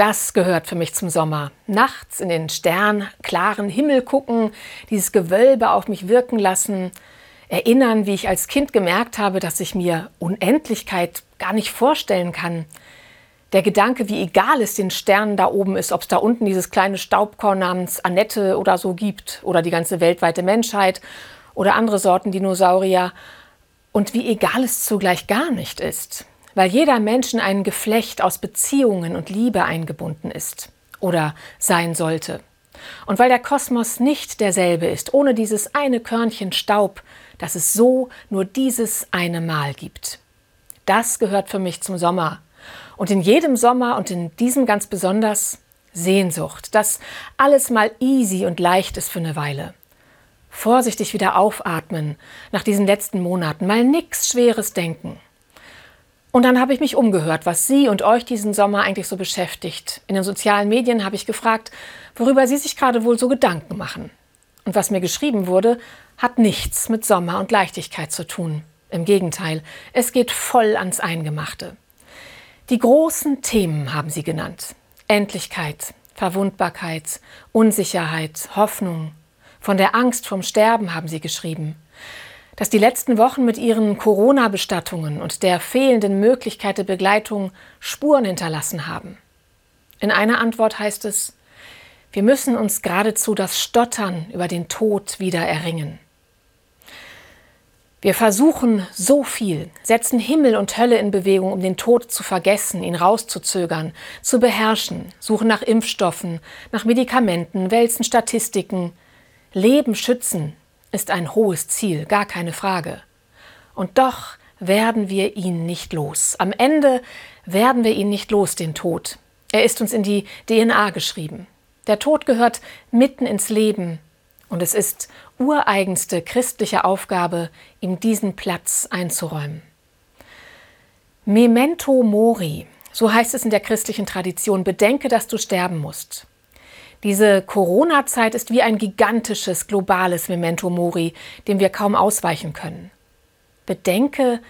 Das gehört für mich zum Sommer. Nachts in den sternklaren Himmel gucken, dieses Gewölbe auf mich wirken lassen, erinnern, wie ich als Kind gemerkt habe, dass ich mir Unendlichkeit gar nicht vorstellen kann. Der Gedanke, wie egal es den Sternen da oben ist, ob es da unten dieses kleine Staubkorn namens Annette oder so gibt, oder die ganze weltweite Menschheit oder andere Sorten Dinosaurier, und wie egal es zugleich gar nicht ist weil jeder Mensch in ein Geflecht aus Beziehungen und Liebe eingebunden ist oder sein sollte. Und weil der Kosmos nicht derselbe ist, ohne dieses eine Körnchen Staub, das es so nur dieses eine Mal gibt. Das gehört für mich zum Sommer. Und in jedem Sommer und in diesem ganz besonders Sehnsucht, dass alles mal easy und leicht ist für eine Weile. Vorsichtig wieder aufatmen nach diesen letzten Monaten, mal nichts Schweres denken. Und dann habe ich mich umgehört, was Sie und euch diesen Sommer eigentlich so beschäftigt. In den sozialen Medien habe ich gefragt, worüber Sie sich gerade wohl so Gedanken machen. Und was mir geschrieben wurde, hat nichts mit Sommer und Leichtigkeit zu tun. Im Gegenteil, es geht voll ans Eingemachte. Die großen Themen haben Sie genannt. Endlichkeit, Verwundbarkeit, Unsicherheit, Hoffnung. Von der Angst vom Sterben haben Sie geschrieben dass die letzten Wochen mit ihren Corona-Bestattungen und der fehlenden Möglichkeit der Begleitung Spuren hinterlassen haben. In einer Antwort heißt es, wir müssen uns geradezu das Stottern über den Tod wieder erringen. Wir versuchen so viel, setzen Himmel und Hölle in Bewegung, um den Tod zu vergessen, ihn rauszuzögern, zu beherrschen, suchen nach Impfstoffen, nach Medikamenten, wälzen Statistiken, Leben schützen, ist ein hohes Ziel, gar keine Frage. Und doch werden wir ihn nicht los. Am Ende werden wir ihn nicht los, den Tod. Er ist uns in die DNA geschrieben. Der Tod gehört mitten ins Leben und es ist ureigenste christliche Aufgabe, ihm diesen Platz einzuräumen. Memento mori, so heißt es in der christlichen Tradition, bedenke, dass du sterben musst. Diese Corona-Zeit ist wie ein gigantisches globales Memento Mori, dem wir kaum ausweichen können. Bedenke,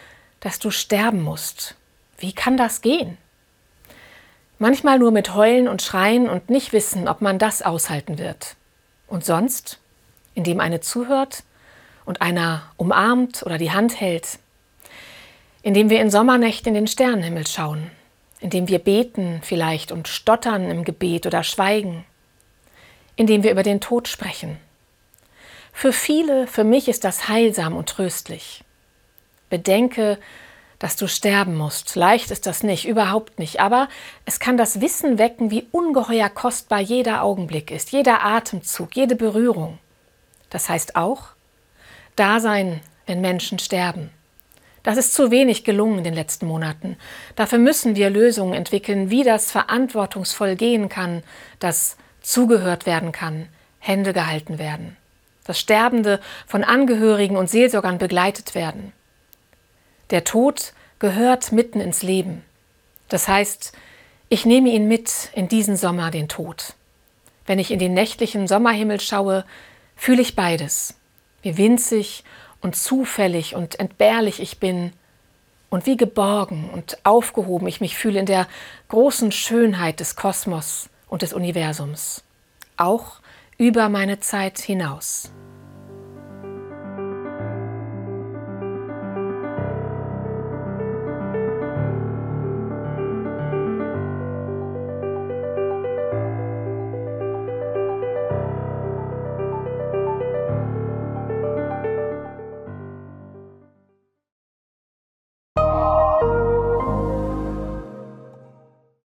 dass du sterben musst. Wie kann das gehen? Manchmal nur mit Heulen und Schreien und nicht wissen, ob man das aushalten wird. Und sonst, indem eine zuhört und einer umarmt oder die Hand hält, indem wir in Sommernächten in den Sternenhimmel schauen, indem wir beten vielleicht und stottern im Gebet oder schweigen, indem wir über den Tod sprechen. Für viele, für mich ist das heilsam und tröstlich. Bedenke, dass du sterben musst. Leicht ist das nicht, überhaupt nicht. Aber es kann das Wissen wecken, wie ungeheuer kostbar jeder Augenblick ist, jeder Atemzug, jede Berührung. Das heißt auch, da sein, wenn Menschen sterben. Das ist zu wenig gelungen in den letzten Monaten. Dafür müssen wir Lösungen entwickeln, wie das verantwortungsvoll gehen kann, dass zugehört werden kann, Hände gehalten werden, dass Sterbende von Angehörigen und Seelsorgern begleitet werden. Der Tod gehört mitten ins Leben. Das heißt, ich nehme ihn mit in diesen Sommer, den Tod. Wenn ich in den nächtlichen Sommerhimmel schaue, fühle ich beides, wie winzig und zufällig und entbehrlich ich bin und wie geborgen und aufgehoben ich mich fühle in der großen Schönheit des Kosmos und des Universums, auch über meine Zeit hinaus.